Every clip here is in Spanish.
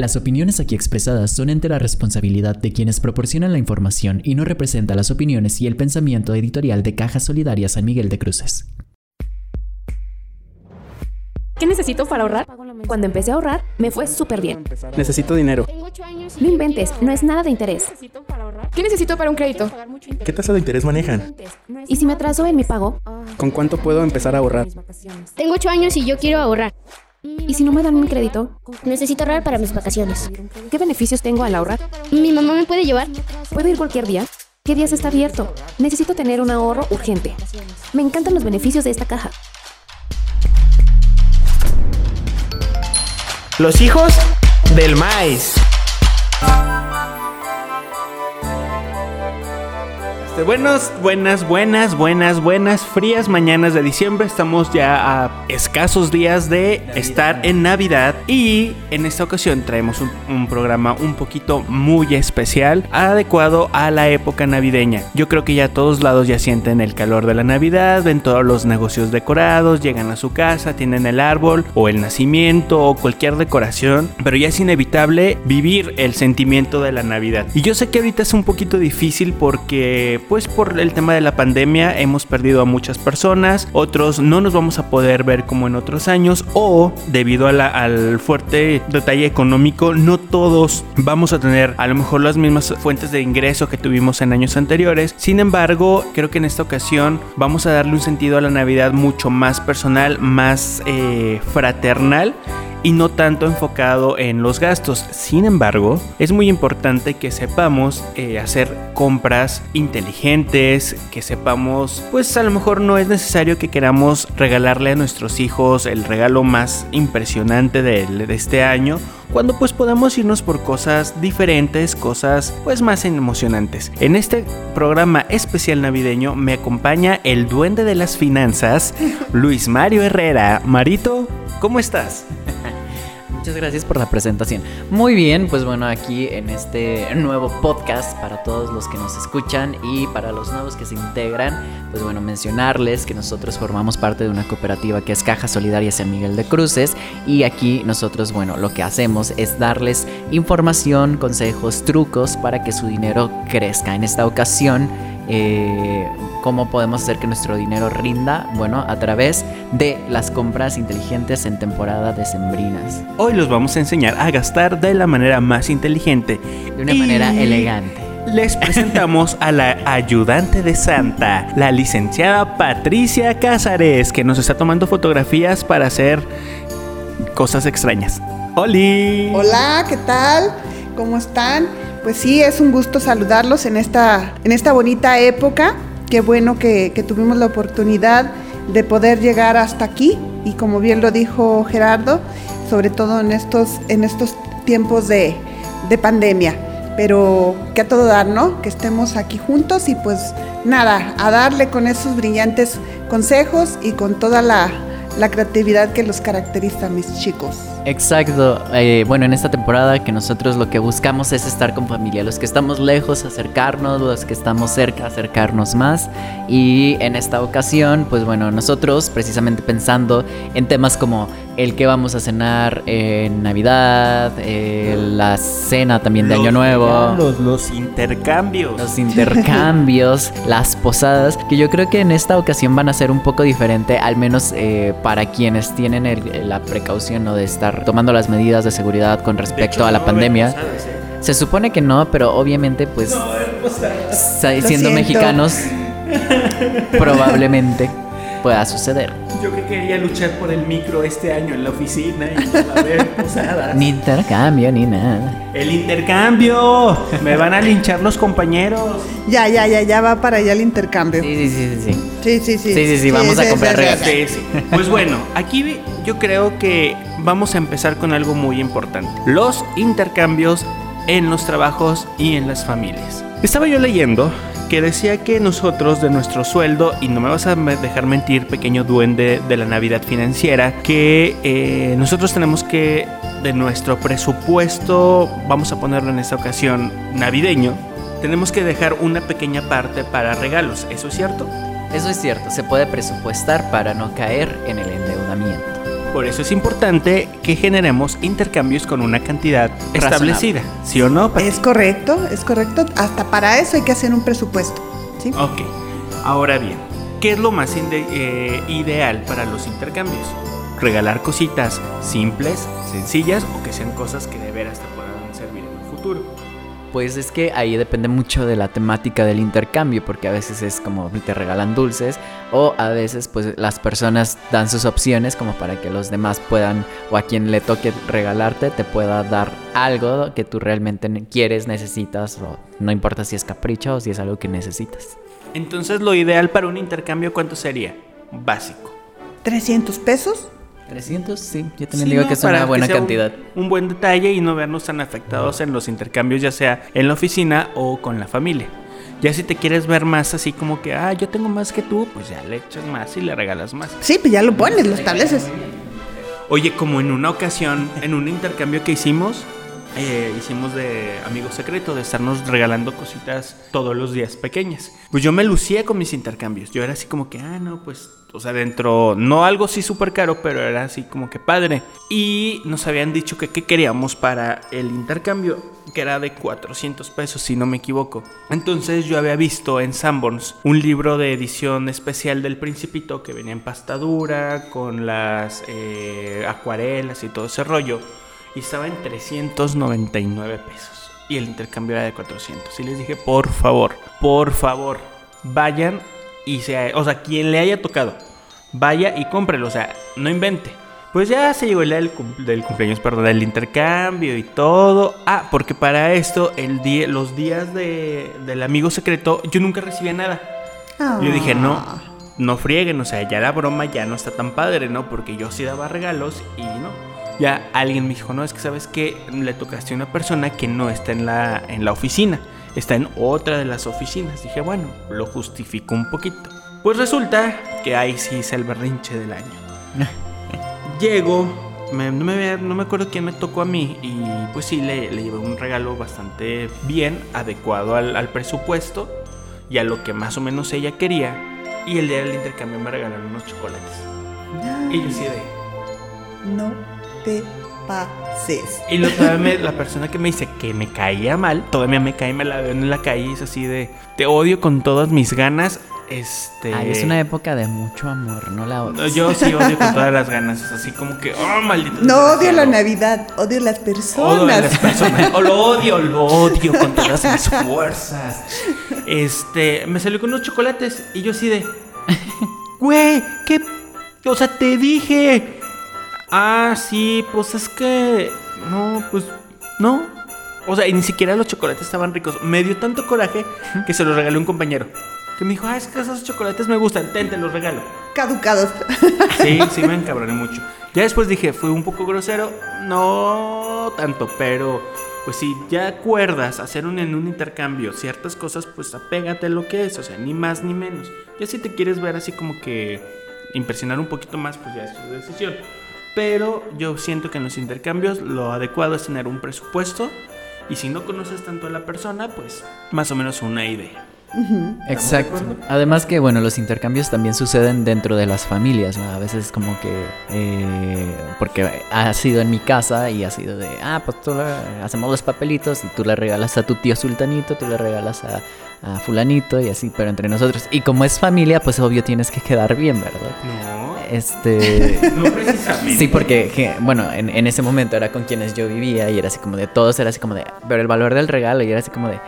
Las opiniones aquí expresadas son entera responsabilidad de quienes proporcionan la información y no representan las opiniones y el pensamiento editorial de Caja Solidaria San Miguel de Cruces. ¿Qué necesito para ahorrar? Cuando empecé a ahorrar, me fue súper bien. Necesito dinero. No inventes, no es nada de interés. ¿Qué necesito para un crédito? ¿Qué tasa de interés manejan? ¿Y si me atraso en mi pago? ¿Con cuánto puedo empezar a ahorrar? Tengo ocho años y yo quiero ahorrar. ¿Y si no me dan un crédito? Necesito ahorrar para mis vacaciones. ¿Qué beneficios tengo al ahorrar? ¿Mi mamá me puede llevar? ¿Puedo ir cualquier día? ¿Qué días está abierto? Necesito tener un ahorro urgente. Me encantan los beneficios de esta caja. Los hijos del maíz. Este, buenos, buenas, buenas, buenas, buenas, frías mañanas de diciembre. Estamos ya a escasos días de estar en Navidad y en esta ocasión traemos un, un programa un poquito muy especial, adecuado a la época navideña. Yo creo que ya a todos lados ya sienten el calor de la Navidad, ven todos los negocios decorados, llegan a su casa, tienen el árbol o el nacimiento o cualquier decoración, pero ya es inevitable vivir el sentimiento de la Navidad. Y yo sé que ahorita es un poquito difícil porque pues por el tema de la pandemia hemos perdido a muchas personas, otros no nos vamos a poder ver como en otros años o debido a la- al fuerte detalle económico no todos vamos a tener a lo mejor las mismas fuentes de ingreso que tuvimos en años anteriores. Sin embargo, creo que en esta ocasión vamos a darle un sentido a la Navidad mucho más personal, más eh, fraternal y no tanto enfocado en los gastos. Sin embargo, es muy importante que sepamos eh, hacer compras inteligentes, que sepamos, pues a lo mejor no es necesario que queramos regalarle a nuestros hijos el regalo más impresionante de, de este año. Cuando pues podemos irnos por cosas diferentes, cosas pues más emocionantes. En este programa especial navideño me acompaña el duende de las finanzas, Luis Mario Herrera. Marito, ¿cómo estás? Muchas gracias por la presentación. Muy bien, pues bueno, aquí en este nuevo podcast para todos los que nos escuchan y para los nuevos que se integran, pues bueno, mencionarles que nosotros formamos parte de una cooperativa que es Caja Solidaria San Miguel de Cruces y aquí nosotros, bueno, lo que hacemos es darles información, consejos, trucos para que su dinero crezca. En esta ocasión, eh, ¿cómo podemos hacer que nuestro dinero rinda? Bueno, a través de las compras inteligentes en temporada decembrinas. Hoy los vamos a enseñar a gastar de la manera más inteligente. De una Y manera elegante. Les presentamos a la ayudante de Santa, la licenciada Patricia Cázares, que nos está tomando fotografías para hacer cosas extrañas. ¡Holi! Hola, ¿qué tal? ¿Cómo están? Pues sí, es un gusto saludarlos en esta, en esta bonita época. Qué bueno que, tuvimos la oportunidad de poder llegar hasta aquí y como bien lo dijo Gerardo, sobre todo en estos, en estos tiempos de, de pandemia. Pero que a todo dar, ¿no? Que estemos aquí juntos y pues nada, a darle con esos brillantes consejos y con toda la, la creatividad que los caracteriza, mis chicos. Exacto. eh, bueno, en esta temporada que nosotros lo que buscamos es estar con familia. Los que estamos lejos, acercarnos. Los que estamos cerca, acercarnos más. Y en esta ocasión, pues bueno, nosotros precisamente pensando en temas como el que vamos a cenar en Navidad, eh, la cena también de Año Nuevo. Los, los intercambios. los intercambios, las posadas, que yo creo que en esta ocasión van a ser un poco diferente, al menos eh, para quienes tienen el- la precaución ¿no? de estar tomando las medidas de seguridad con respecto hecho, a la no pandemia. posadas, ¿eh? Se supone que no, pero obviamente pues Lo siendo siento. mexicanos probablemente pueda suceder. Yo que quería luchar por el micro este año en la oficina y no va a haber posadas. Ni intercambio ni nada. El intercambio. Me van a linchar los compañeros. Ya, ya, ya, ya va para allá el intercambio. Sí, sí, sí, sí. sí. Sí, sí, sí. Sí, sí, sí, vamos a comprar regalos. Sí, sí. Pues bueno, aquí yo creo que vamos a empezar con algo muy importante. Los intercambios en los trabajos y en las familias. Estaba yo leyendo que decía que nosotros de nuestro sueldo, y no me vas a dejar mentir, pequeño duende de la Navidad financiera, que eh, nosotros tenemos que de nuestro presupuesto, vamos a ponerlo en esta ocasión navideño, tenemos que dejar una pequeña parte para regalos. ¿Eso es cierto? Eso es cierto, se puede presupuestar para no caer en el endeudamiento. Por eso es importante que generemos intercambios con una cantidad establecida. ¿Sí o no? Pati? Es correcto, es correcto. Hasta para eso hay que hacer un presupuesto. ¿sí? Ok. Ahora bien, ¿qué es lo más eh, ideal para los intercambios? Regalar cositas simples, sencillas o que sean cosas que de veras te puedan servir en el futuro. Pues es que ahí depende mucho de la temática del intercambio, porque a veces es como te regalan dulces o a veces pues las personas dan sus opciones como para que los demás puedan o a quien le toque regalarte te pueda dar algo que tú realmente quieres, necesitas o no importa si es capricho o si es algo que necesitas. Entonces, lo ideal para un intercambio, ¿cuánto sería? Básico. 300 pesos. 300, sí, yo también Sí, digo ¿no? que es una buena sea un- cantidad. Un, buen detalle y no vernos tan afectados en los intercambios, ya sea en la oficina o con la familia. Ya si te quieres ver más así como que, ah, yo tengo más que tú, pues ya le echas más y le regalas más. Sí, pues ya lo pones, lo estableces. Oye, como en una ocasión, en un intercambio que hicimos, eh, hicimos de amigo secreto, de estarnos regalando cositas todos los días pequeñas. Pues yo me lucía con mis intercambios. Yo era así como que, ah, no, pues, o sea, dentro, no algo así súper caro, pero era así como que padre. Y nos habían dicho que qué queríamos para el intercambio, que era de 400 pesos, si no me equivoco. Entonces yo había visto en Sanborns un libro de edición especial del Principito que venía en pasta dura, con las eh, acuarelas y todo ese rollo. Y estaba en 399 pesos. Y el intercambio era de 400. Y les dije, por favor, por favor, vayan y sea, o sea, quien le haya tocado, vaya y cómprelo, o sea, no invente. Pues ya se llegó el día del, cum- del cumpleaños, perdón, del intercambio y todo. Ah, porque para esto, el día, los días de, del amigo secreto, yo nunca recibía nada. Yo dije, no, no frieguen, o sea, ya la broma ya no está tan padre, ¿no? Porque yo sí daba regalos y no. Ya alguien me dijo, no, es que sabes que le tocaste a una persona que no está en la, en la oficina, está en otra de las oficinas. Dije, bueno, lo justifico un poquito. Pues resulta que ahí sí hice el berrinche del año. Llego, me- no, me, no me acuerdo quién me tocó a mí y pues sí, le, le llevé un regalo bastante bien, adecuado al, al presupuesto y a lo que más o menos ella quería. Y el día del intercambio me regalaron unos chocolates. Y yo sí de... No te pases. Y lo, todavía me- la persona que me dice que me caía mal, todavía me cae, me la veo en la calle y es así de... Te odio con todas mis ganas. Este... Ay, es una época de mucho amor, no la No, odies. Yo sí odio con todas las ganas. Es así como que... ¡Oh, maldito! No odio la desgraciado". Navidad, odio las Odio personas. las personas. O lo odio, lo odio con todas mis fuerzas. Este, me salió con unos chocolates y yo así de. Güey, ¿qué? O sea, te dije. Ah, sí, pues es que. No, pues. No. O sea, y ni siquiera los chocolates estaban ricos. Me dio tanto coraje que se los regalé a un compañero. Que me dijo, ah, es que esos chocolates me gustan, ten, te los regalo. Caducados. Sí, sí me encabroné mucho. Ya después dije, fue un poco grosero. No tanto, pero pues si ya acuerdas hacer un, en un intercambio ciertas cosas, pues apégate a lo que es, o sea, ni más ni menos. Ya si te quieres ver así como que impresionar un poquito más, pues ya es tu decisión. Pero yo siento que en los intercambios lo adecuado es tener un presupuesto y si no conoces tanto a la persona, pues más o menos una idea. Exacto. Además que, bueno, los intercambios también suceden dentro de las familias, ¿no? A veces como que, eh, porque ha sido en mi casa y ha sido de, ah, pues tú le- hacemos los papelitos y tú le regalas a tu tío sultanito, tú le regalas a, a fulanito y así, pero entre nosotros. Y como es familia, pues obvio tienes que quedar bien, ¿verdad? No, Este... no precisamente. Sí, porque, que, bueno, en, en ese momento era con quienes yo vivía y era así como de todos, era así como de, pero el valor del regalo y era así como de,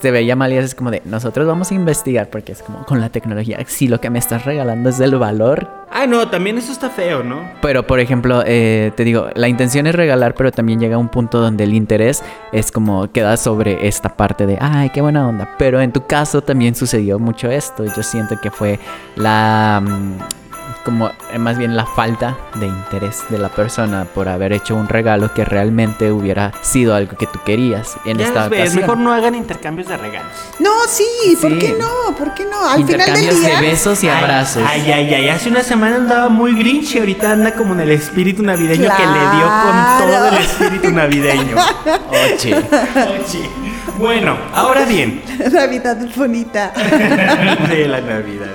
se veía mal y es como de, nosotros vamos a investigar porque es como con la tecnología, si lo que me estás regalando es del valor. Ah, no, también eso está feo, ¿no? Pero, por ejemplo, eh, te digo, la intención es regalar, pero también llega un punto donde el interés es como queda sobre esta parte de, ay, qué buena onda. Pero en tu caso también sucedió mucho esto. Yo siento que fue la... mm, como eh, más bien la falta de interés de la persona por haber hecho un regalo que realmente hubiera sido algo que tú querías en Ya esta ves, ocasión. mejor no hagan intercambios de regalos. No, sí, ¿por Sí. qué no? ¿Por qué no? Al final del Intercambios día. de besos y abrazos. Ay, ay, ay, hace una semana andaba muy grinch y ahorita anda como en el espíritu navideño que le dio con todo el espíritu navideño. Oye. Oye. Bueno, ahora bien. Navidad es bonita. De la Navidad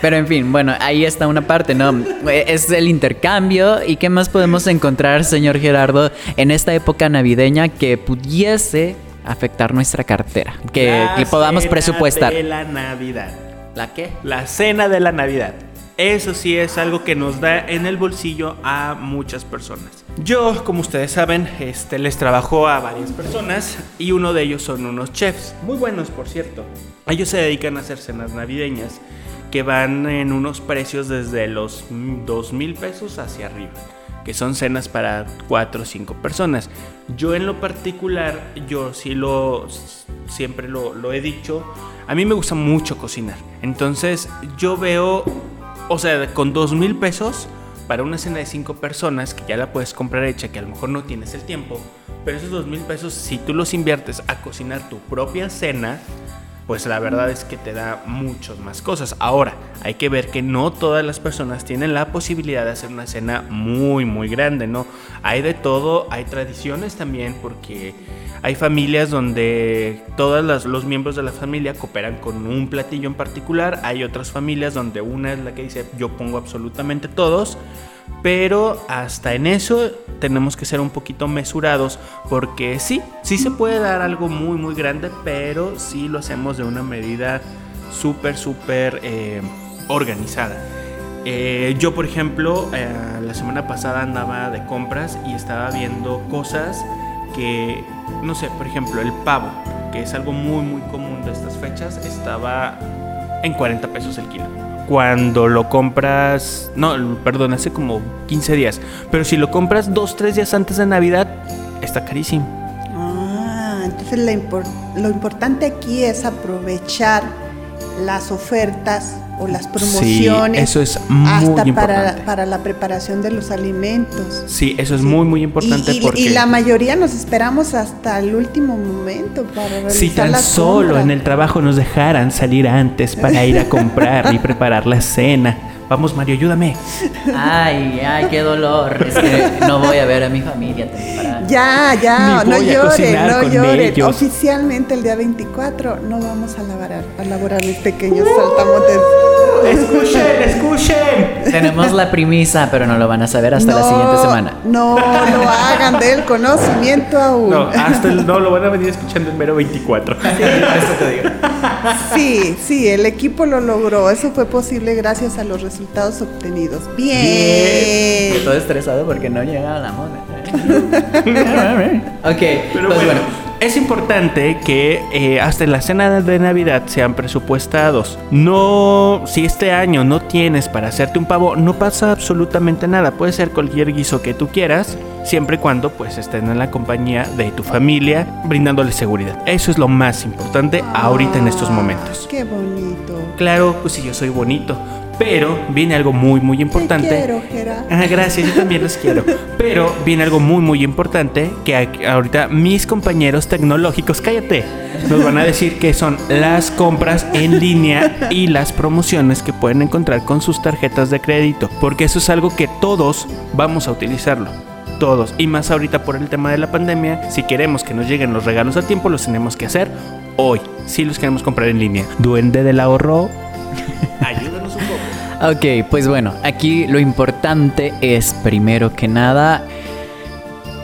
Pero en fin, bueno, ahí está una parte, ¿no? Es el intercambio. ¿Y qué más podemos encontrar, señor Gerardo, en esta época navideña que pudiese afectar nuestra cartera? Que, La que podamos cena presupuestar. De la Navidad. ¿La qué? La cena de la Navidad. Eso sí es algo que nos da en el bolsillo a muchas personas. Yo, como ustedes saben, este, les trabajo a varias personas y uno de ellos son unos chefs, muy buenos por cierto. Ellos se dedican a hacer cenas navideñas que van en unos precios desde los mm, dos mil pesos hacia arriba, que son cenas para cuatro o cinco personas. Yo en lo particular, yo sí lo, siempre lo, lo he dicho, a mí me gusta mucho cocinar. Entonces yo veo, o sea, con dos mil pesos para una cena de cinco personas que ya la puedes comprar hecha, que a lo mejor no tienes el tiempo, pero esos dos mil pesos, si tú los inviertes a cocinar tu propia cena, pues la verdad es que te da muchas más cosas. Ahora, hay que ver que no todas las personas tienen la posibilidad de hacer una cena muy, muy grande, ¿no? Hay de todo, hay tradiciones también, porque hay familias donde todos los miembros de la familia cooperan con un platillo en particular, hay otras familias donde una es la que dice yo pongo absolutamente todos. Pero hasta en eso tenemos que ser un poquito mesurados porque sí, sí se puede dar algo muy muy grande, pero sí lo hacemos de una medida súper súper eh, organizada. Eh, yo por ejemplo eh, la semana pasada andaba de compras y estaba viendo cosas que, no sé, por ejemplo el pavo, que es algo muy muy común de estas fechas, estaba en 40 pesos el kilo cuando lo compras, no, perdón, hace como 15 días, pero si lo compras 2, 3 días antes de Navidad, está carísimo. Ah, entonces lo importante aquí es aprovechar las ofertas o las promociones eso es muy hasta para, importante. para la preparación de los alimentos. Sí, eso es muy muy importante y, y- porque y la mayoría nos esperamos hasta el último momento para realizar si tan la solo en el trabajo nos dejaran salir antes para ir a comprar y preparar la cena. Vamos Mario, ayúdame. Ay, ay, qué dolor. Es que no voy a ver a mi familia temprano. Ya, ya, no cocinar no ellos. Oficialmente el día 24 no vamos a laborar, a laborar mis pequeños saltamontes. Escuchen, escuchen. Tenemos la premisa, pero no lo van a saber hasta la No, siguiente semana. No lo hagan del conocimiento aún. No, hasta el no lo van a venir escuchando en mero 24. Sí, sí, el equipo lo logró. Eso fue posible gracias a los resultados obtenidos. Bien. Estoy estresado porque no llega la moda. ok, Pero pues bueno, bueno. Es importante que eh, hasta en la cena de Navidad sean presupuestados. No, si este año no tienes para hacerte un pavo, no pasa absolutamente nada. Puede ser cualquier guiso que tú quieras, siempre y cuando pues estén en la compañía de tu familia, brindándoles seguridad. Eso es lo más importante ahorita en estos momentos. Qué bonito. Claro, pues si yo soy bonito, pero viene algo muy muy importante. Te quiero, Gera. Ah, gracias, yo también los quiero. Pero viene algo muy, muy importante que ahorita mis compañeros tecnológicos, cállate, nos van a decir que son las compras en línea y las promociones que pueden encontrar con sus tarjetas de crédito. Porque eso es algo que todos vamos a utilizarlo. Todos. Y más ahorita por el tema de la pandemia, si queremos que nos lleguen los regalos a tiempo, los tenemos que hacer hoy. Si los queremos comprar en línea. Duende del ahorro. Poco. Ok, pues bueno, aquí lo importante es primero que nada,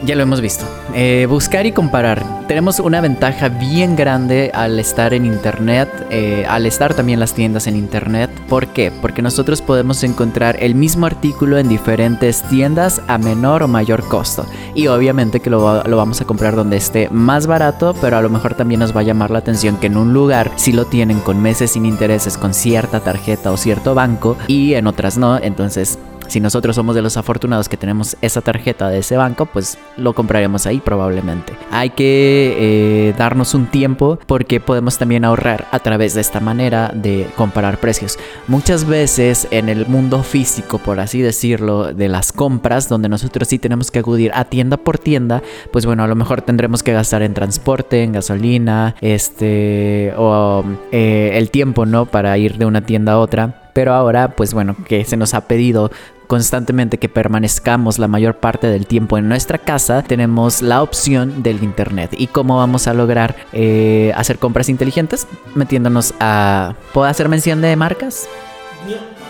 ya lo hemos visto, eh, buscar y comparar. Tenemos una ventaja bien grande al estar en internet, eh, al estar también las tiendas en internet. ¿Por qué? Porque nosotros podemos encontrar el mismo artículo en diferentes tiendas a menor o mayor costo. Y obviamente que lo, lo vamos a comprar donde esté más barato, pero a lo mejor también nos va a llamar la atención que en un lugar si lo tienen con meses sin intereses, con cierta tarjeta o cierto banco, y en otras no. Entonces si nosotros somos de los afortunados que tenemos esa tarjeta de ese banco, pues lo compraremos ahí probablemente. Hay que eh, darnos un tiempo porque podemos también ahorrar a través de esta manera de comparar precios. Muchas veces en el mundo físico, por así decirlo, de las compras, donde nosotros sí tenemos que acudir a tienda por tienda, pues bueno, a lo mejor tendremos que gastar en transporte, en gasolina, este, o eh, el tiempo, ¿no? Para ir de una tienda a otra. Pero ahora, pues bueno, que se nos ha pedido constantemente que permanezcamos la mayor parte del tiempo en nuestra casa, tenemos la opción del Internet. ¿Y cómo vamos a lograr eh, hacer compras inteligentes? Metiéndonos a... ¿Puedo hacer mención de marcas?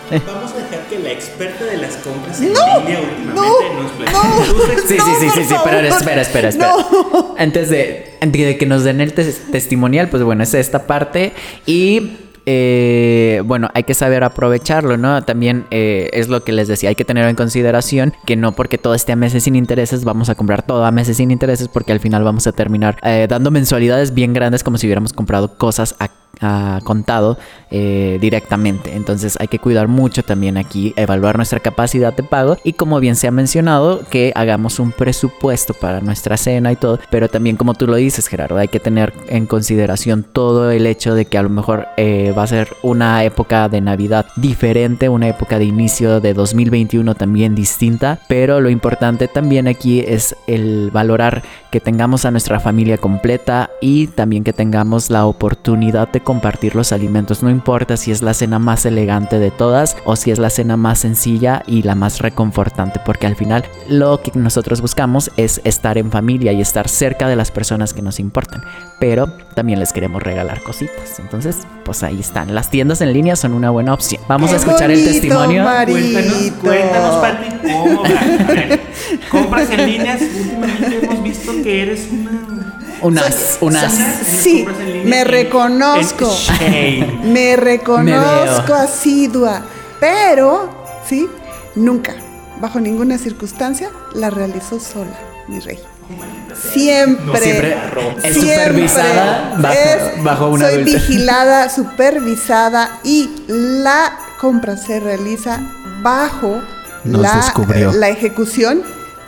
Vamos a dejar que la experta de las compras en no, línea últimamente nos platique. Sí, sí, sí, sí, sí, pero espera, espera, espera. Antes de, de, que nos den el testimonial, pues bueno, es esta parte. Y eh, bueno, hay que saber aprovecharlo, ¿no? También eh, es lo que les decía, hay que tener en consideración que no porque todo esté a meses sin intereses vamos a comprar todo a meses sin intereses porque al final vamos a terminar eh, dando mensualidades bien grandes como si hubiéramos comprado cosas a contado eh, directamente. Entonces hay que cuidar mucho también aquí, evaluar nuestra capacidad de pago y como bien se ha mencionado, que hagamos un presupuesto para nuestra cena y todo. Pero también como tú lo dices, Gerardo, hay que tener en consideración todo el hecho de que a lo mejor eh, va a ser una época de Navidad diferente, una época de inicio de 2021 también distinta. Pero lo importante también aquí es el valorar que tengamos a nuestra familia completa y también que tengamos la oportunidad de compartir los alimentos. No importa si es la cena más elegante de todas o si es la cena más sencilla y la más reconfortante, porque al final lo que nosotros buscamos es estar en familia y estar cerca de las personas que nos importan. Pero también les queremos regalar cositas. Entonces, pues ahí están. Las tiendas en línea son una buena opción. Vamos a escuchar el testimonio. Cuéntanos, cuéntanos, Pati, cómo compras en líneas. Últimamente hemos visto que eres una unas, unas. Sí, me reconozco. Me reconozco asidua. Pero, sí, nunca, bajo ninguna circunstancia, la realizó sola, mi rey. Siempre, siempre es supervisada bajo, una Soy vigilada, supervisada y la compra se realiza bajo la, la ejecución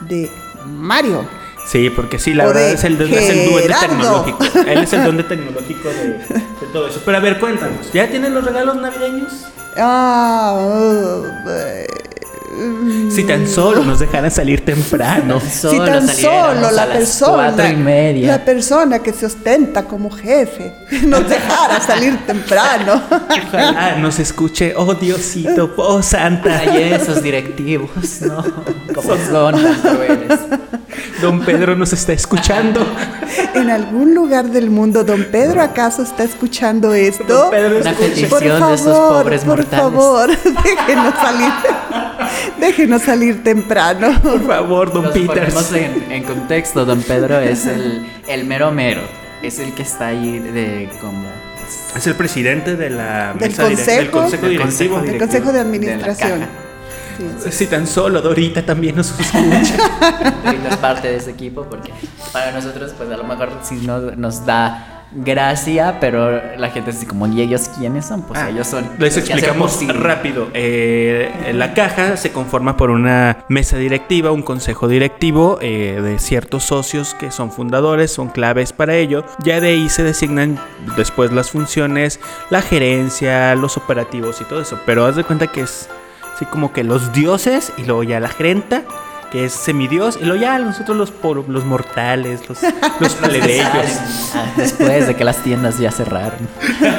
de Mario. Sí, porque sí, la verdad es el, es el duende tecnológico. Él es el duende tecnológico de, de, todo eso. Pero a ver, cuéntanos, ¿ya tienen los regalos navideños? Ah, si tan solo nos dejaran salir temprano. si tan solo la persona, la persona que se ostenta como jefe nos dejara salir temprano. Ojalá nos escuche, oh Diosito, oh Santa. Y esos directivos, ¿no? Como son tan Don Pedro nos está escuchando. En algún lugar del mundo, Don Pedro acaso está escuchando esto. Don Pedro Una petición por favor, de esos pobres por favor, déjenos salir, déjenos salir temprano. Por favor, Don Peter. En, en, contexto, Don Pedro es el, el mero mero. Es el que está ahí de como es el presidente de la del, consejo, del consejo directivo. Del consejo de administración. Si tan solo Dorita también nos escucha. Dorita es parte de ese equipo porque para nosotros, pues a lo mejor sí nos, nos da gracia, pero la gente dice como, ¿y ellos quiénes son? Pues ah, ellos son. Les explicamos rápido. Eh, la caja se conforma por una mesa directiva, un consejo directivo eh, de ciertos socios que son fundadores, son claves para ello. Ya de ahí se designan después las funciones, la gerencia, los operativos y todo eso. Pero haz de cuenta que es así como que los dioses y luego ya la gerenta que es semidios, y luego ya nosotros los, los mortales, los, los plebeyos. Después de que las tiendas ya cerraron.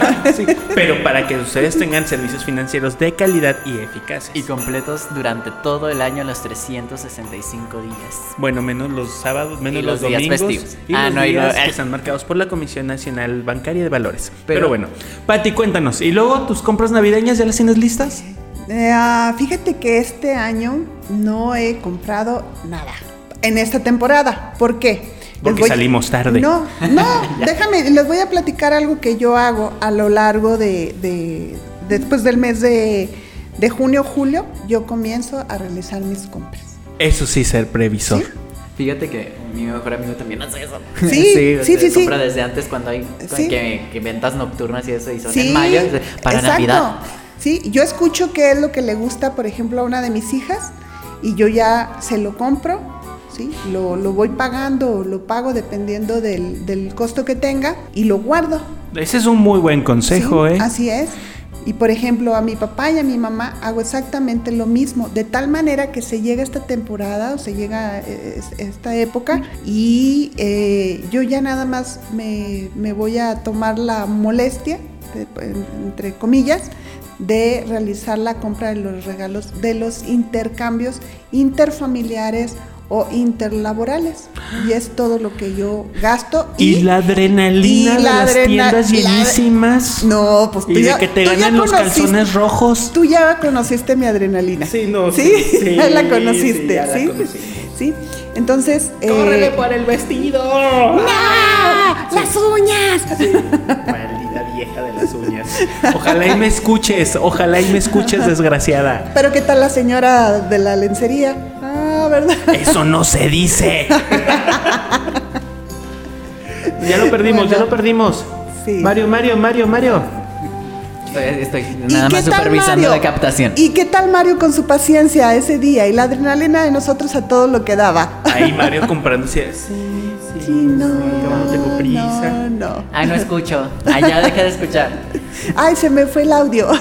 pero para que ustedes tengan servicios financieros de calidad y eficaces. Y completos durante todo el año, los 365 días. Bueno, menos los sábados, menos los, días domingos. Festivos. Y ah, los no, días no, que están marcados por la Comisión Nacional Bancaria de Valores. Pero, pero bueno, Pati, cuéntanos. ¿Y luego tus compras navideñas ya las tienes listas? Eh, fíjate que este año no he comprado nada en esta temporada. ¿Por qué? Porque salimos tarde. No, no, déjame, les voy a platicar algo que yo hago a lo largo de, después del mes de, junio, julio, yo comienzo a realizar mis compras. Eso sí, ser previsor. Fíjate que mi mejor amigo también hace eso. Sí, sí, sí, compra desde antes cuando hay que, ventas nocturnas y eso, y son en mayo, para Navidad. ¿Sí? Yo escucho qué es lo que le gusta, por ejemplo, a una de mis hijas y yo ya se lo compro, ¿sí? Lo, voy pagando, lo pago dependiendo del, costo que tenga y lo guardo. Ese es un muy buen consejo, ¿eh? Así es. Y por ejemplo, a mi papá y a mi mamá hago exactamente lo mismo, de tal manera que se llega esta temporada o se llega eh, esta época y eh, yo ya nada más me, me voy a tomar la molestia, entre comillas, de realizar la compra de los regalos, de los intercambios interfamiliares o interlaborales. Y es todo lo que yo gasto. Y, la adrenalina y de la las tiendas la- llenísimas. No, pues tú Y de ya- que te ganan los calzones rojos. Tú ya conociste mi adrenalina. Sí, no, Sí, sí, sí, ya la sí, conociste, ya la ¿sí? conocí. Sí. Entonces. eh, ¡Córrele por el vestido! ¡Ah! ¡Las uñas! Ojalá y me escuches, ojalá y me escuches, desgraciada. Pero ¿qué tal la señora de la lencería? Ah, ¿verdad? Eso no se dice. ya lo perdimos, ya lo perdimos. Sí. Mario, Mario, Mario, Mario. Estoy, estoy ¿Y nada más supervisando Mario? la captación. ¿Y qué tal Mario con su paciencia ese día y la adrenalina de nosotros a todo lo que daba? Ahí Mario comprándose. Sí, sí. Sí, no, no tengo prisa. no, no. Ay, no escucho. Ay, ya deja de escuchar. Ay, se me fue el audio.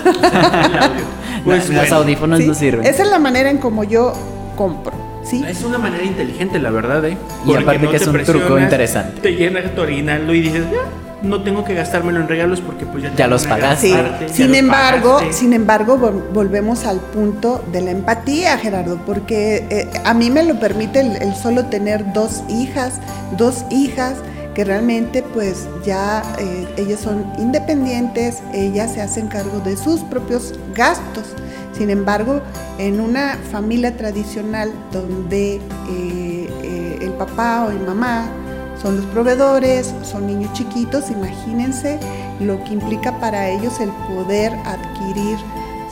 Pues los bueno. audífonos Sí, no sirven. Esa es la manera en como yo compro, ¿sí? Es una manera inteligente, la verdad, ¿eh? Y aparte que es un truco interesante. Te llena tu aguinaldo y dices, ya, no tengo que gastármelo en regalos porque pues ya, Ya los pagaste. Sí, parte, ya sin los embargo, pagaste. sin embargo, vol- volvemos al punto de la empatía, Gerardo, porque eh, a mí me lo permite el, el solo tener dos hijas, dos hijas que realmente pues ya eh, ellas son independientes, ellas se hacen cargo de sus propios gastos. Sin embargo, en una familia tradicional donde eh, eh, el papá o el mamá son los proveedores, son niños chiquitos, imagínense lo que implica para ellos el poder adquirir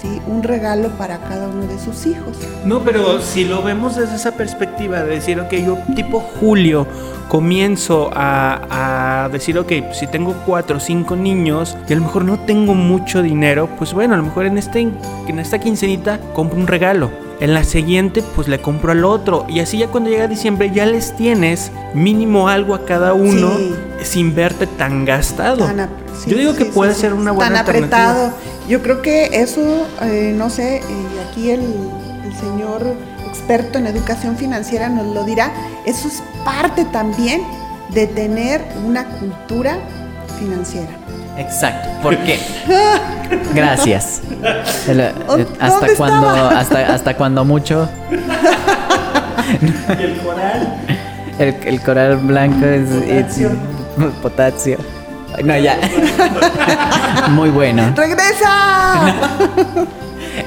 ¿sí? un regalo para cada uno de sus hijos. No, pero si lo vemos desde esa perspectiva de decir, ok, yo tipo Julio comienzo a, a decir, ok, si tengo cuatro o cinco niños y a lo mejor no tengo mucho dinero, pues bueno, a lo mejor en, este, en esta quincenita compro un regalo. En la siguiente, pues le compro al otro. Y así ya cuando llega diciembre ya les tienes mínimo algo a cada uno Sí. sin verte tan gastado. Tan sí, Yo digo que sí, puede ser una tan buena alternativa. apretado. Yo creo que eso, eh, no sé, y aquí el, el señor experto en educación financiera nos lo dirá, eso es parte también de tener una cultura financiera. Exacto. ¿Por qué? Gracias. El- eh, ¿Dónde hasta estaba? cuando, hasta, hasta cuando mucho. Y el coral. El, el coral blanco es Potasio. potasio. No, ya. Muy bueno. ¡Regresa!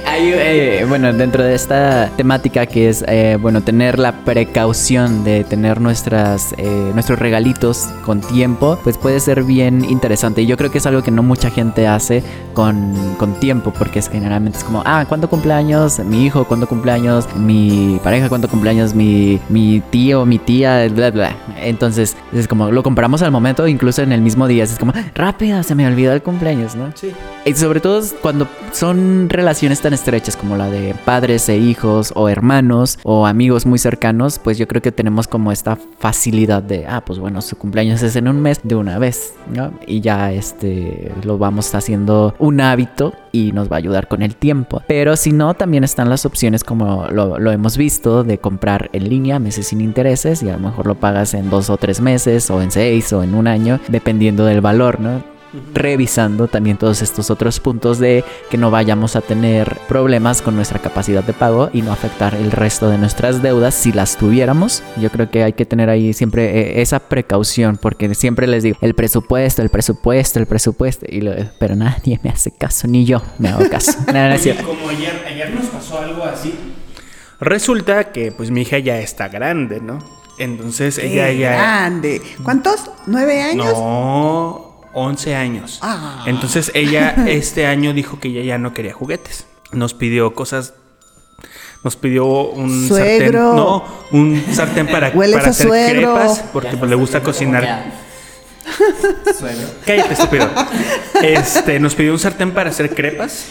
Hay, eh, bueno, dentro de esta temática que es, eh, bueno, tener la precaución de tener nuestras, eh, nuestros regalitos con tiempo, pues puede ser bien interesante. Y yo creo que es algo que no mucha gente hace con, con tiempo, porque es, generalmente es como, ah, ¿cuándo cumpleaños mi hijo? ¿Cuándo cumpleaños mi pareja? ¿Cuándo cumpleaños mi, mi tío, mi tía? Bla, bla. Entonces, es como, lo compramos al momento, incluso en el mismo día. Es como, rápido, se me olvidó el cumpleaños, ¿no? Sí. Y sobre todo cuando son relaciones tan estrechas como la de padres e hijos o hermanos o amigos muy cercanos, pues yo creo que tenemos como esta facilidad de, ah, pues bueno, su cumpleaños es en un mes de una vez, ¿no? Y ya este lo vamos haciendo un hábito y nos va a ayudar con el tiempo. Pero si no, también están las opciones como lo, lo hemos visto de comprar en línea meses sin intereses y a lo mejor lo pagas en dos o tres meses o en seis o en un año, dependiendo del valor, ¿no? Revisando también todos estos otros puntos de que no vayamos a tener problemas con nuestra capacidad de pago y no afectar el resto de nuestras deudas si las tuviéramos. Yo creo que hay que tener ahí siempre eh, esa precaución porque siempre les digo el presupuesto, el presupuesto, el presupuesto y lo- pero nadie me hace caso ni yo me hago caso. Oye, cierto. como ayer, ayer nos pasó algo así. Resulta que pues mi hija ya está grande, ¿no? Entonces ella ¡Qué ya... grande! ¿Cuántos? ¿Nueve años? No, 11 años. Ah. Entonces ella este año dijo que ella ya no quería juguetes. Nos pidió cosas... Nos pidió un sartén... Suegro. No, un sartén para, hacer suegro. crepas porque pues, le gusta cocinar. Suegro. Cállate, estúpido. Este, nos pidió un sartén para hacer crepas.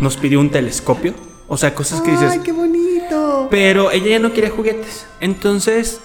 Nos pidió un telescopio. O sea, cosas que dices... ¡Ay, qué bonito! Pero ella ya no quería juguetes. Entonces,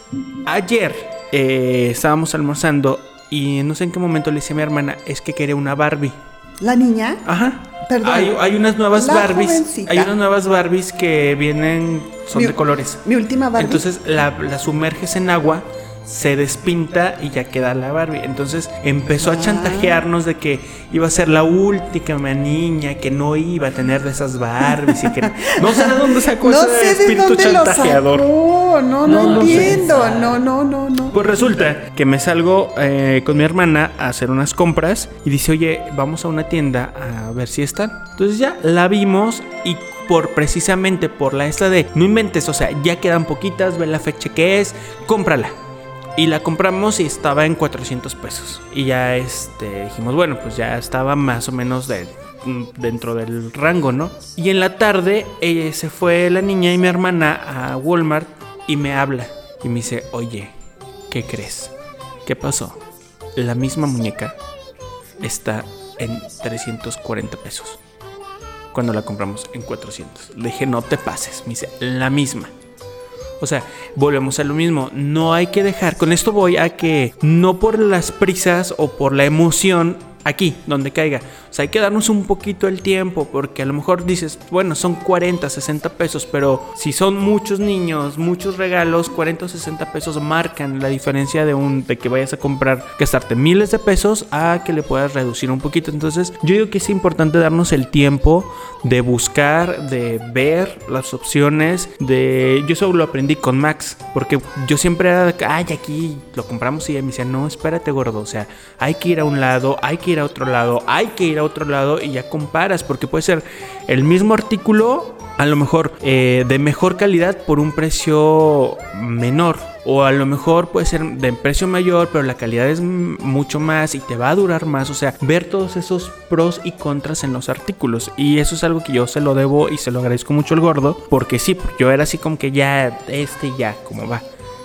ayer eh, estábamos almorzando y no sé en qué momento le decía a mi hermana, es que quería una Barbie. ¿La niña? Ajá. Perdón. Hay, hay unas nuevas La Barbies. jovencita. Hay unas nuevas Barbies que vienen, son Mi- de colores. Mi última Barbie. Entonces la, la sumerges en agua se despinta y ya queda la Barbie. Entonces empezó a chantajearnos de que iba a ser la última niña que no iba a tener de esas Barbies y que no sé de dónde sacó No ese sé de espíritu dónde lo chantajeador. sacó. No, no, No, no sé. entiendo. No, no, no, no. Pues resulta que me salgo eh, con mi hermana a hacer unas compras y dice, oye, vamos a una tienda a ver si están. Entonces ya la vimos y por precisamente por la esta de, no inventes, o sea, ya quedan poquitas, ve la fecha que es, cómprala. Y la compramos y estaba en 400 pesos. Y ya este, dijimos, bueno, pues ya estaba más o menos mm, dentro del rango, ¿no? Y en la tarde eh, se fue la niña y mi hermana a Walmart y me habla. Y me dice, oye, ¿qué crees? ¿Qué pasó? La misma muñeca está en 340 pesos. Cuando la compramos en 400. Le dije, no te pases. Me dice, la misma. O sea, volvemos a lo mismo. No hay que dejar. Con esto voy a que no por las prisas o por la emoción aquí, donde caiga. O sea, hay que darnos un poquito el tiempo porque a lo mejor dices, bueno, son 40, 60 pesos, pero si son muchos niños, muchos regalos, 40 o 60 pesos marcan la diferencia de un de que vayas a comprar, gastarte miles de pesos a que le puedas reducir un poquito. Entonces, yo digo que es importante darnos el tiempo de buscar, de ver las opciones, de yo solo lo aprendí con Max, porque yo siempre era ay, aquí lo compramos y me decía, "No, espérate, gordo, o sea, hay que ir a un lado, hay que ir a otro lado, hay que ir a otro lado y ya comparas, porque puede ser el mismo artículo, a lo mejor eh, de mejor calidad por un precio menor. O a lo mejor puede ser de precio mayor, pero la calidad es mucho más y te va a durar más. O sea, ver todos esos pros y contras en los artículos. Y eso es algo que yo se lo debo y se lo agradezco mucho al gordo. Porque sí, yo era así como que ya, este ya, como va.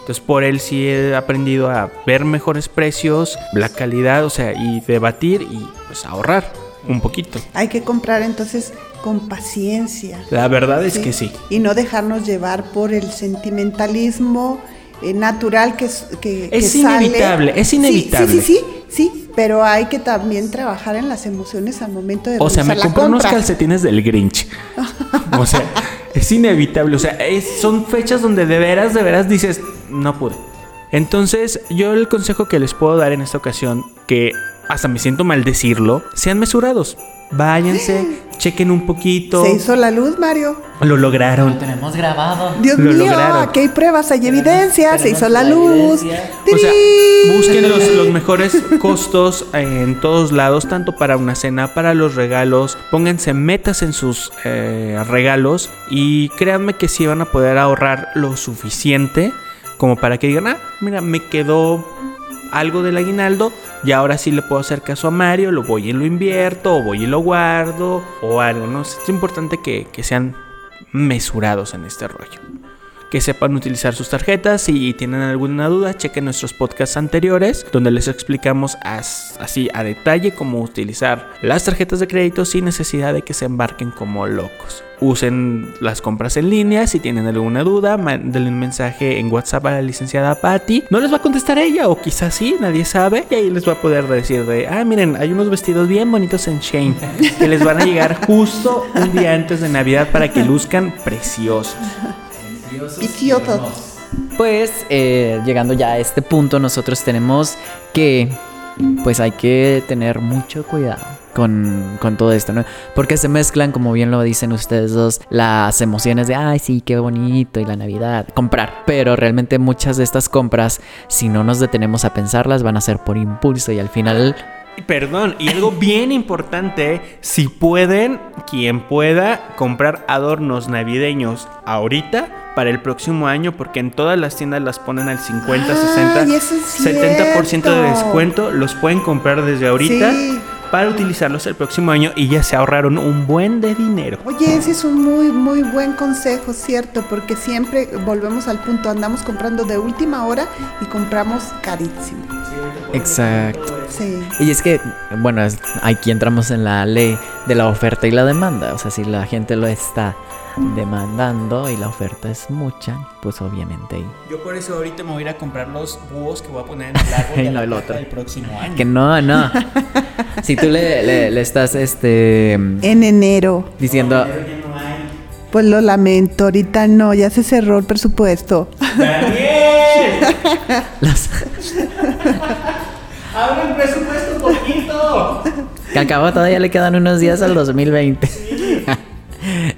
Entonces por él sí he aprendido a ver mejores precios, la calidad, o sea, y debatir y pues ahorrar un poquito. Hay que comprar entonces con paciencia. La verdad es ¿sí? que sí. Y no dejarnos llevar por el sentimentalismo eh, natural que, es- que, Es que sale. inevitable, es Sí, inevitable. Sí, sí, sí, sí, pero hay que también trabajar en las emociones al momento de O sea, me compré unos calcetines del Grinch. O sea, es inevitable. O sea, es- son fechas donde de veras, de veras dices, no pude. Entonces, yo el consejo que les puedo dar en esta ocasión, que hasta me siento mal decirlo, sean mesurados. Váyanse, chequen un poquito. Se hizo la luz, Mario. Lo lograron. tenemos grabado. Dios Lo mío, lograron. aquí hay pruebas, hay evidencia, se tenemos hizo la la luz. O sea, busquen los, los mejores costos en todos lados, tanto para una cena, para los regalos. Pónganse metas en sus eh, regalos y créanme que sí van a poder ahorrar lo suficiente como para que digan, ah, mira, me quedó algo del aguinaldo y ahora sí le puedo hacer caso a Mario, lo voy y lo invierto, o voy y lo guardo, o algo, ¿no? Es importante que, que sean mesurados en este rollo que sepan utilizar sus tarjetas. Si tienen alguna duda, chequen nuestros podcasts anteriores, donde les explicamos as- así a detalle cómo utilizar las tarjetas de crédito sin necesidad de que se embarquen como locos. Usen las compras en línea. Si tienen alguna duda, mándenle un mensaje en WhatsApp a la licenciada Patty. No les va a contestar ella, o quizás sí, nadie sabe. Y ahí les va a poder decir de, ah, miren, hay unos vestidos bien bonitos en Shane que les van a llegar justo un día antes de Navidad para que luzcan preciosos. Idiotas. Pues eh, llegando ya a este punto, nosotros tenemos que, pues hay que tener mucho cuidado con, con todo esto, ¿no? Porque se mezclan, como bien lo dicen ustedes dos, las emociones de, ay, sí, qué bonito, y la Navidad, comprar. Pero realmente muchas de estas compras, si no nos detenemos a pensarlas, van a ser por impulso y al final... Perdón, y algo bien importante, si pueden, quien pueda, comprar adornos navideños ahorita para el próximo año, porque en todas las tiendas las ponen al 50, Ay, eso es 60, 70% de descuento, los pueden comprar desde ahorita Sí. para utilizarlos el próximo año y ya se ahorraron un buen de dinero. Oye, ese es un muy, muy buen consejo, ¿cierto? Porque siempre volvemos al punto, andamos comprando de última hora y compramos carísimo. Exacto. Sí. Y es que, bueno, es- aquí entramos en la ley de la oferta y la demanda. O sea, si la gente lo está demandando y la oferta es mucha, pues obviamente ahí. Yo por eso ahorita me voy a ir a comprar los búhos que voy a poner en el árbol Y de no la el otro. del próximo año. Que no, no. Si tú le, le- le estás este En enero. diciendo, Pues lo lamento, ahorita no, ya se cerró el presupuesto. ¡Daniel! Los- ¡Abre el presupuesto poquito! que al cabo todavía le quedan unos días al 2020.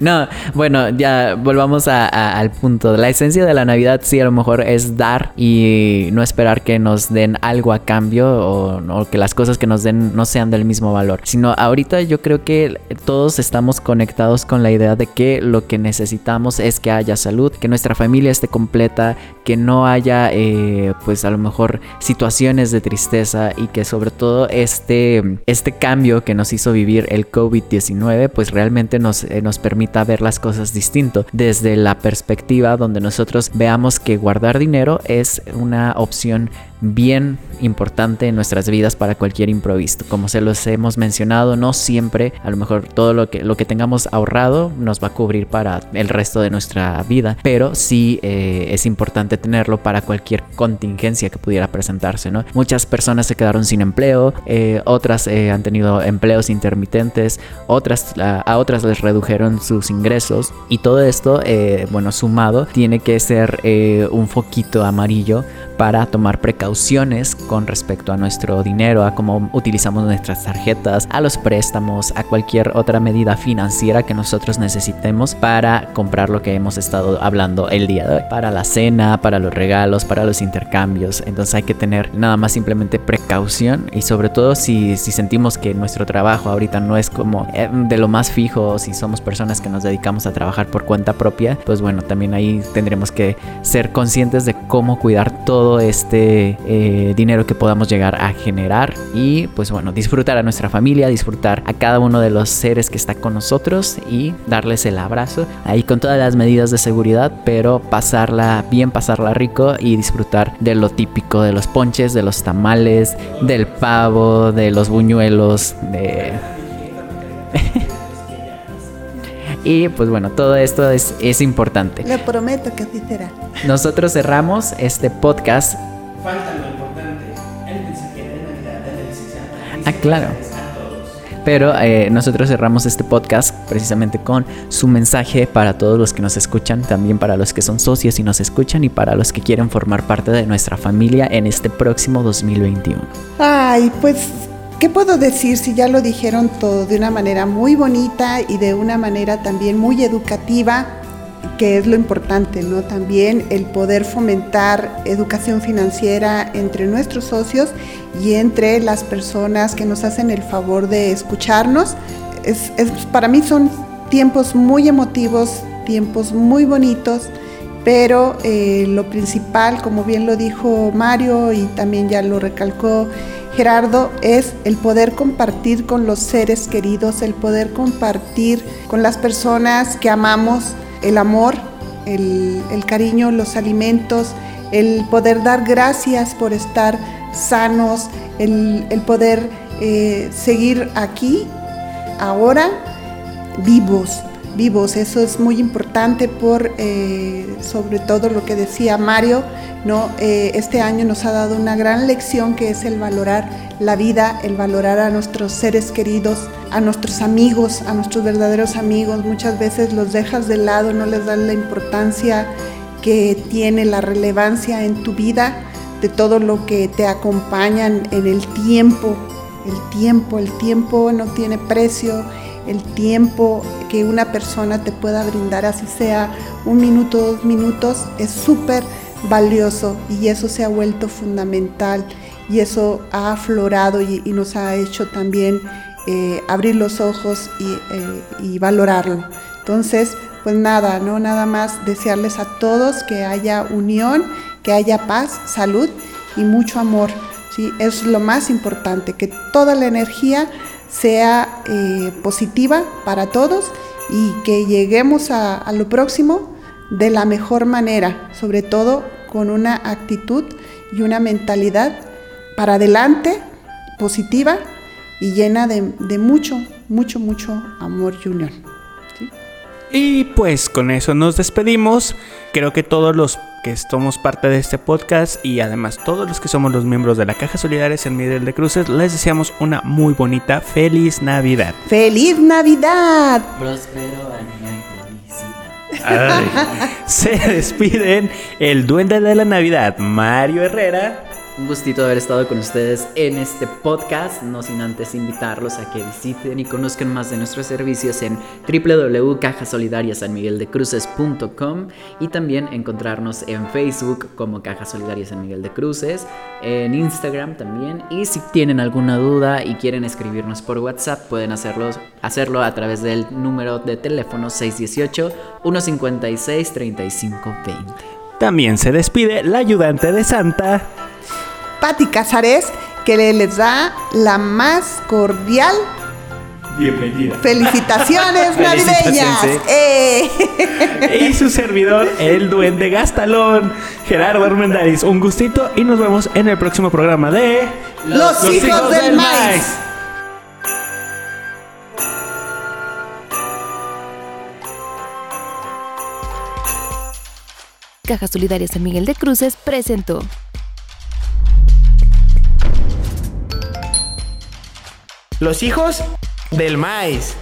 No, bueno, ya volvamos a- al punto. La esencia de la Navidad sí a lo mejor es dar y no esperar que nos den algo a cambio o, que las cosas que nos den no sean del mismo valor. Sino ahorita yo creo que todos estamos conectados con la idea de que lo que necesitamos es que haya salud, que nuestra familia esté completa, que no haya eh, pues a lo mejor situaciones de tristeza y que sobre todo este, este cambio que nos hizo vivir el COVID-19 pues realmente nos, eh, nos ver las cosas distinto. Desde la perspectiva donde nosotros veamos que guardar dinero es una opción bien importante en nuestras vidas para cualquier imprevisto. Como se los hemos mencionado, no siempre, a lo mejor todo lo que, lo que tengamos ahorrado nos va a cubrir para el resto de nuestra vida, pero sí eh, es importante tenerlo para cualquier contingencia que pudiera presentarse, ¿no? Muchas personas se quedaron sin empleo, eh, otras eh, han tenido empleos intermitentes, otras a, a otras les redujeron sus ingresos y todo esto, eh, bueno, sumado, tiene que ser eh, un foquito amarillo para tomar precauciones con respecto a nuestro dinero, a cómo utilizamos nuestras tarjetas, a los préstamos, a cualquier otra medida financiera que nosotros necesitemos para comprar lo que hemos estado hablando el día de hoy. Para la cena, para los regalos, para los intercambios. Entonces hay que tener nada más simplemente precaución y sobre todo si, si sentimos que nuestro trabajo ahorita no es como eh, de lo más fijo, si somos personas que nos dedicamos a trabajar por cuenta propia, pues bueno, también ahí tendremos que ser conscientes de cómo cuidar todo este eh, dinero que podamos llegar a generar y pues bueno, disfrutar a nuestra familia, disfrutar a cada uno de los seres que está con nosotros y darles el abrazo ahí con todas las medidas de seguridad, pero pasarla bien, pasarla rico y disfrutar de lo típico, de los ponches, de los tamales, del pavo, de los buñuelos, de... Y pues bueno, todo esto es, es importante. Prometo que así será. Nosotros cerramos este podcast. Falta lo importante, el mensaje de Navidad de la licenciada. Ah, claro. Pero eh, nosotros cerramos este podcast precisamente con su mensaje para todos los que nos escuchan, también para los que son socios y nos escuchan y para los que quieren formar parte de nuestra familia en este próximo 2021. Ay, pues, ¿qué puedo decir si ya lo dijeron todo de una manera muy bonita y de una manera también muy educativa? Que es lo importante, ¿no? También el poder fomentar educación financiera entre nuestros socios y entre las personas que nos hacen el favor de escucharnos. Es, es, para mí son tiempos muy emotivos, tiempos muy bonitos, pero eh, lo principal, como bien lo dijo Mario y también ya lo recalcó Gerardo, es el poder compartir con los seres queridos, el poder compartir con las personas que amamos el amor, el, el, cariño, los alimentos, el poder dar gracias por estar sanos, el, el poder eh, seguir aquí, ahora, vivos, vivos. Eso es muy importante por, eh, sobre todo lo que decía Mario, ¿no? Eh, este año nos ha dado una gran lección que es el valorar la vida, el valorar a nuestros seres queridos, a nuestros amigos, a nuestros verdaderos amigos. Muchas veces los dejas de lado, no les das la importancia que tiene la relevancia en tu vida de todo lo que te acompañan en el tiempo. El tiempo, el tiempo no tiene precio, el tiempo que una persona te pueda brindar, así sea un minuto, dos minutos, es súper valioso y eso se ha vuelto fundamental y eso ha aflorado y, nos ha hecho también eh, abrir los ojos y, eh, y, valorarlo. Entonces, pues nada, no nada más desearles a todos que haya unión, que haya paz, salud y mucho amor. ¿sí? Es lo más importante, que toda la energía sea eh, positiva para todos y que lleguemos a, lo próximo de la mejor manera, sobre todo con una actitud y una mentalidad para adelante, positiva y llena de, de mucho, mucho, mucho amor y unión. ¿sí? Y pues con eso nos despedimos. Creo que todos los que somos parte de este podcast y además todos los que somos los miembros de la Caja Solidaria San Miguel de Cruces les deseamos una muy bonita feliz Navidad. ¡Feliz Navidad! Próspero año y felicidad. Ay. Se despiden el duende de la Navidad, Mario Herrera. Un gustito haber estado con ustedes en este podcast, no sin antes invitarlos a que visiten y conozcan más de nuestros servicios en www.cajasolidariasanmigueldecruces.com y también encontrarnos en Facebook como Caja Solidaria San Miguel de Cruces, en Instagram también y si tienen alguna duda y quieren escribirnos por WhatsApp pueden hacerlo, hacerlo a través del número de teléfono 618 156 3520. También se despide la ayudante de Santa. Patti Casares, que le- les da la más cordial Bienvenida. felicitaciones navideñas. Felicitaciones, ¡Eh! Y su servidor, el duende Gastalón, Gerardo Armendáriz. Un gustito y nos vemos en el próximo programa de Los, hijos, del maíz. Caja Solidaria San Miguel de Cruces presentó. Los hijos del maíz.